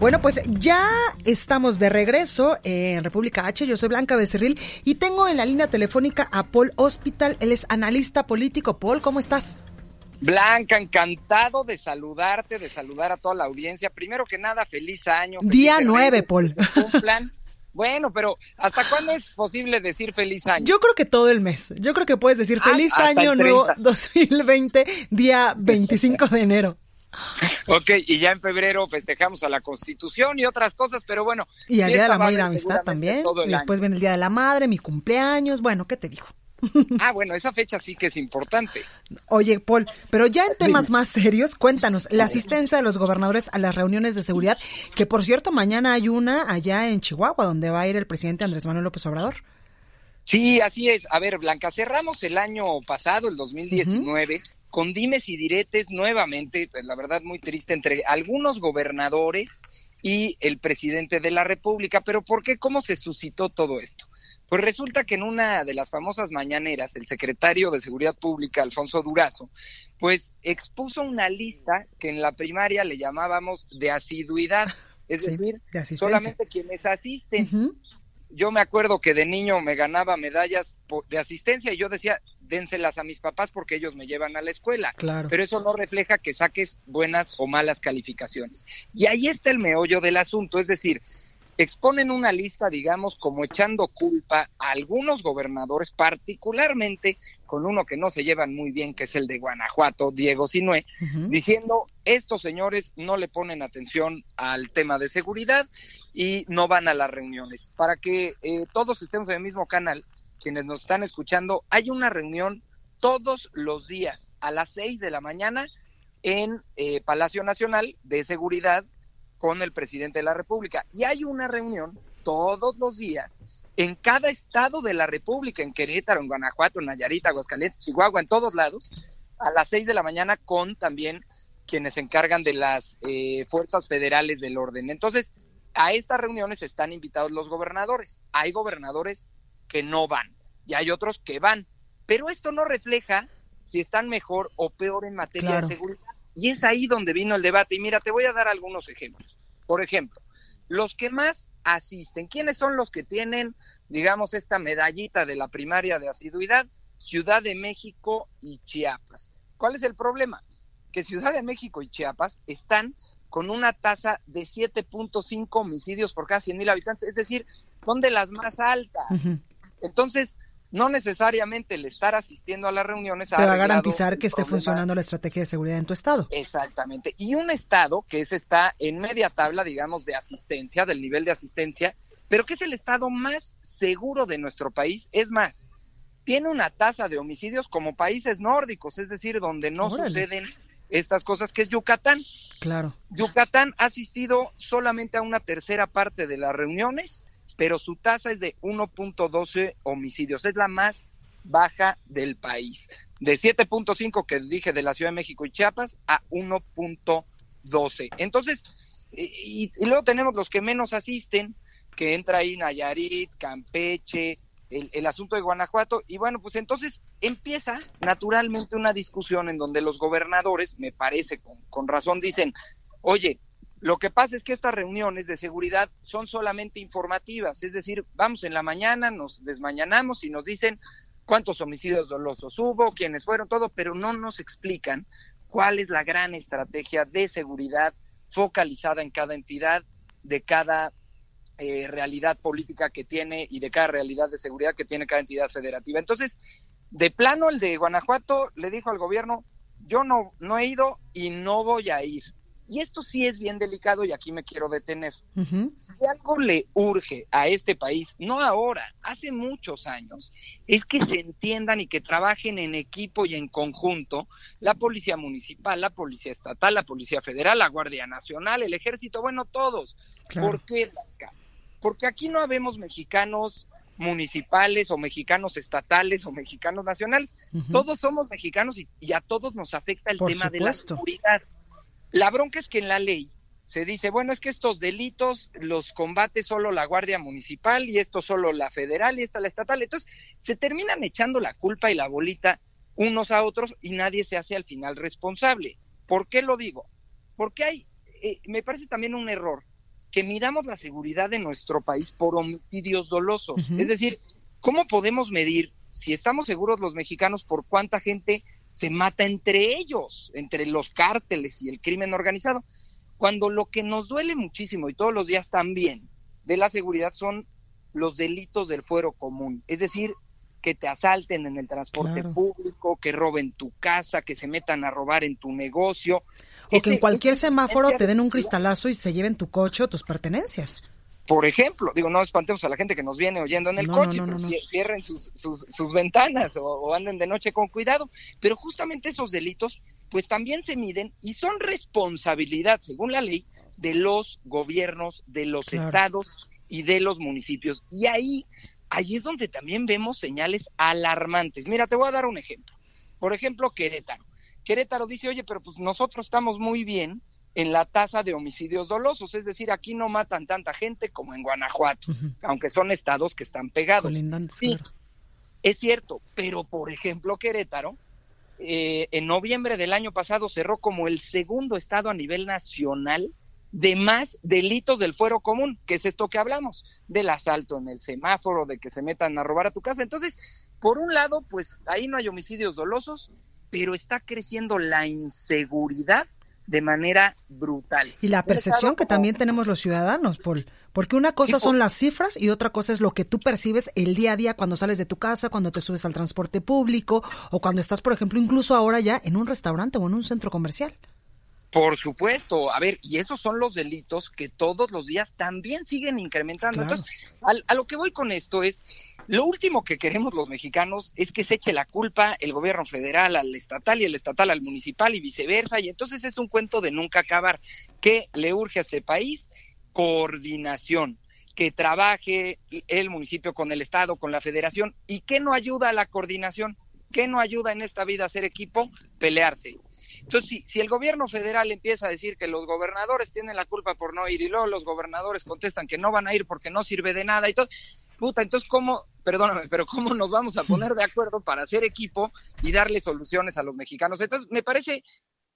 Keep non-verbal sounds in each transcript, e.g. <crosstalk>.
Bueno, pues ya estamos de regreso en República H. Yo soy Blanca Becerril y tengo en la línea telefónica a Paul Hospital. Él es analista político. Paul, ¿cómo estás? Blanca, encantado de saludarte, de saludar a toda la audiencia. Primero que nada, feliz año. Día nueve, Paul. plan. Bueno, pero ¿hasta cuándo es posible decir feliz año? Yo creo que todo el mes. Yo creo que puedes decir Ah, feliz año nuevo 30. 2020, <laughs> día 25 de enero. Ok, y ya en febrero festejamos a la Constitución y otras cosas, pero bueno. Y al Día de la Amor y la Amistad también. Y después año. viene el Día de la Madre, mi cumpleaños. Bueno, ¿qué te digo? <laughs> Ah, bueno, esa fecha sí que es importante. Oye, Paul, pero ya en temas más serios, cuéntanos, la asistencia de los gobernadores a las reuniones de seguridad, que por cierto, mañana hay una allá en Chihuahua, donde va a ir el presidente Andrés Manuel López Obrador. Sí, así es. A ver, Blanca, cerramos el año pasado, el 2019, con dimes y diretes nuevamente, pues, la verdad muy triste, entre algunos gobernadores y el presidente de la República. Pero ¿por qué? ¿Cómo se suscitó todo esto? Pues resulta que en una de las famosas mañaneras, el secretario de Seguridad Pública, Alfonso Durazo, pues expuso una lista que en la primaria le llamábamos de asiduidad, es Sí, decir, de solamente quienes asisten yo me acuerdo que de niño me ganaba medallas de asistencia y yo decía, dénselas a mis papás porque ellos me llevan a la escuela. Claro. Pero eso no refleja que saques buenas o malas calificaciones. Y ahí está el meollo del asunto, es decir, exponen una lista, digamos, como echando culpa a algunos gobernadores, particularmente con uno que no se llevan muy bien, que es el de Guanajuato, Diego Sinué, diciendo estos señores no le ponen atención al tema de seguridad y no van a las reuniones. Para que eh, todos estemos en el mismo canal, quienes nos están escuchando, hay una reunión todos los días a las seis de la mañana en eh, Palacio Nacional de Seguridad con el presidente de la República. Y hay una reunión todos los días en cada estado de la República, en Querétaro, en Guanajuato, en Nayarit, Aguascalientes, Chihuahua, en todos lados, a las seis de la mañana con también quienes se encargan de las eh, fuerzas federales del orden. Entonces, a estas reuniones están invitados los gobernadores. Hay gobernadores que no van y hay otros que van. Pero esto no refleja si están mejor o peor en materia Claro. de seguridad. Y es ahí donde vino el debate. Y mira, te voy a dar algunos ejemplos. Por ejemplo, los que más asisten, ¿quiénes son los que tienen, digamos, esta medallita de la primaria de asiduidad? Ciudad de México y Chiapas. ¿Cuál es el problema? Que Ciudad de México y Chiapas están con una tasa de 7.5 homicidios por cada 100 mil habitantes, es decir, son de las más altas. Entonces, no necesariamente el estar asistiendo a las reuniones Te va a garantizar que esté problema. funcionando la estrategia de seguridad en tu estado. Exactamente. Y un estado que ese está en media tabla, digamos, de asistencia, del nivel de asistencia, pero que es el estado más seguro de nuestro país, es más, tiene una tasa de homicidios como países nórdicos, es decir, donde no Órale. suceden estas cosas, que es Yucatán. Claro. Yucatán ha asistido solamente a una tercera parte de las reuniones, pero su tasa es de 1.12 homicidios, es la más baja del país. De 7.5 que dije de la Ciudad de México y Chiapas a 1.12. Entonces, y, luego tenemos los que menos asisten, que entra ahí Nayarit, Campeche, el, el asunto de Guanajuato, y bueno, pues entonces empieza naturalmente una discusión en donde los gobernadores, me parece con, con razón, dicen, oye, lo que pasa es que estas reuniones de seguridad son solamente informativas, es decir, vamos en la mañana, nos desmañanamos y nos dicen cuántos homicidios dolosos hubo, quiénes fueron, todo, pero no nos explican cuál es la gran estrategia de seguridad focalizada en cada entidad, de cada eh, realidad política que tiene y de cada realidad de seguridad que tiene cada entidad federativa. Entonces, de plano, el de Guanajuato le dijo al gobierno, yo no, no he ido y no voy a ir. Y esto sí es bien delicado y aquí me quiero detener. Si algo le urge a este país, no ahora, hace muchos años, es que se entiendan y que trabajen en equipo y en conjunto la Policía Municipal, la Policía Estatal, la Policía Federal, la Guardia Nacional, el Ejército, bueno, todos. ¿Por qué, Blanca? Porque aquí no habemos mexicanos municipales o mexicanos estatales o mexicanos nacionales. Todos somos mexicanos y, a todos nos afecta el tema de la seguridad. La bronca es que en la ley se dice, bueno, es que estos delitos los combate solo la Guardia Municipal y esto solo la federal y esta la estatal. Entonces, se terminan echando la culpa y la bolita unos a otros y nadie se hace al final responsable. ¿Por qué lo digo? Porque hay, eh, me parece también un error que midamos la seguridad de nuestro país por homicidios dolosos. Es decir, ¿cómo podemos medir si estamos seguros los mexicanos por cuánta gente se mata entre ellos, entre los cárteles y el crimen organizado, cuando lo que nos duele muchísimo y todos los días también de la seguridad son los delitos del fuero común, es decir, que te asalten en el transporte público, que roben tu casa, que se metan a robar en tu negocio. O que en cualquier semáforo te den un cristalazo y se lleven tu coche o tus pertenencias por ejemplo, digo, no espantemos a la gente que nos viene oyendo en el coche, pero cierren sus, sus, ventanas o, anden de noche con cuidado. Pero justamente esos delitos, pues también se miden y son responsabilidad, según la ley, de los gobiernos, de los estados y de los municipios. Y ahí, ahí es donde también vemos señales alarmantes. Mira, te voy a dar un ejemplo. Por ejemplo, Querétaro. Querétaro dice, oye, pero pues nosotros estamos muy bien en la tasa de homicidios dolosos, es decir, aquí no matan tanta gente como en Guanajuato, aunque son estados que están pegados. Sí, es cierto, pero por ejemplo Querétaro, eh, en noviembre del año pasado cerró como el segundo estado a nivel nacional de más delitos del fuero común, que es esto que hablamos, del asalto en el semáforo, de que se metan a robar a tu casa. Entonces, por un lado, pues ahí no hay homicidios dolosos, pero está creciendo la inseguridad de manera brutal. Y la percepción que también tenemos los ciudadanos, Paul, porque una cosa son las cifras y otra cosa es lo que tú percibes el día a día cuando sales de tu casa, cuando te subes al transporte público o cuando estás, por ejemplo, incluso ahora ya en un restaurante o en un centro comercial. Por supuesto, a ver, y esos son los delitos que todos los días también siguen incrementando. Entonces, a lo que voy con esto es, lo último que queremos los mexicanos es que se eche la culpa el gobierno federal al estatal y el estatal al municipal y viceversa. Y entonces es un cuento de nunca acabar. ¿Qué le urge a este país? Coordinación que trabaje el municipio con el Estado, con la federación. ¿Y qué no ayuda a la coordinación? ¿Qué no ayuda en esta vida a ser equipo? Pelearse. Entonces, si, si, el gobierno federal empieza a decir que los gobernadores tienen la culpa por no ir y luego los gobernadores contestan que no van a ir porque no sirve de nada y todo, puta, entonces cómo, perdóname, pero cómo nos vamos a poner de acuerdo para hacer equipo y darle soluciones a los mexicanos. Entonces, me parece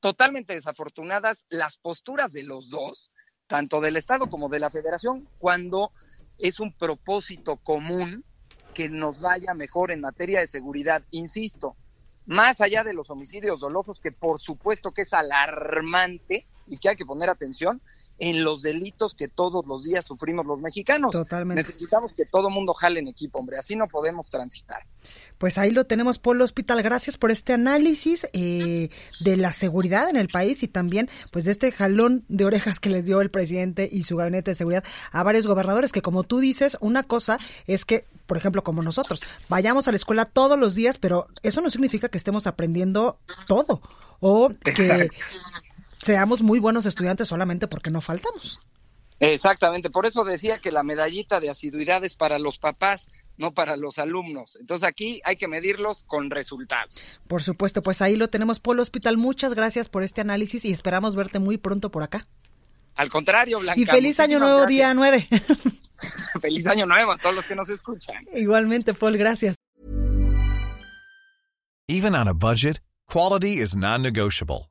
totalmente desafortunadas las posturas de los dos, tanto del Estado como de la Federación, cuando es un propósito común que nos vaya mejor en materia de seguridad. Insisto, más allá de los homicidios dolosos, que por supuesto que es alarmante y que hay que poner atención, en los delitos que todos los días sufrimos los mexicanos. Totalmente. Necesitamos que todo mundo jale en equipo, hombre, así no podemos transitar. Pues ahí lo tenemos, Polo Hospital. Gracias por este análisis eh, de la seguridad en el país y también pues de este jalón de orejas que les dio el presidente y su gabinete de seguridad a varios gobernadores, que como tú dices, una cosa es que, por ejemplo, como nosotros, vayamos a la escuela todos los días, pero eso no significa que estemos aprendiendo todo o que seamos muy buenos estudiantes solamente porque no faltamos. Exactamente, por eso decía que la medallita de asiduidad es para los papás, no para los alumnos. Entonces aquí hay que medirlos con resultados. Por supuesto, pues ahí lo tenemos, Polo Hospital. Muchas gracias por este análisis y esperamos verte muy pronto por acá. Al contrario, Blanca. Y feliz año nuevo, día 9. <laughs> feliz año nuevo a todos los que nos escuchan. Igualmente, Paul, gracias. Even on a budget, quality is non-negotiable.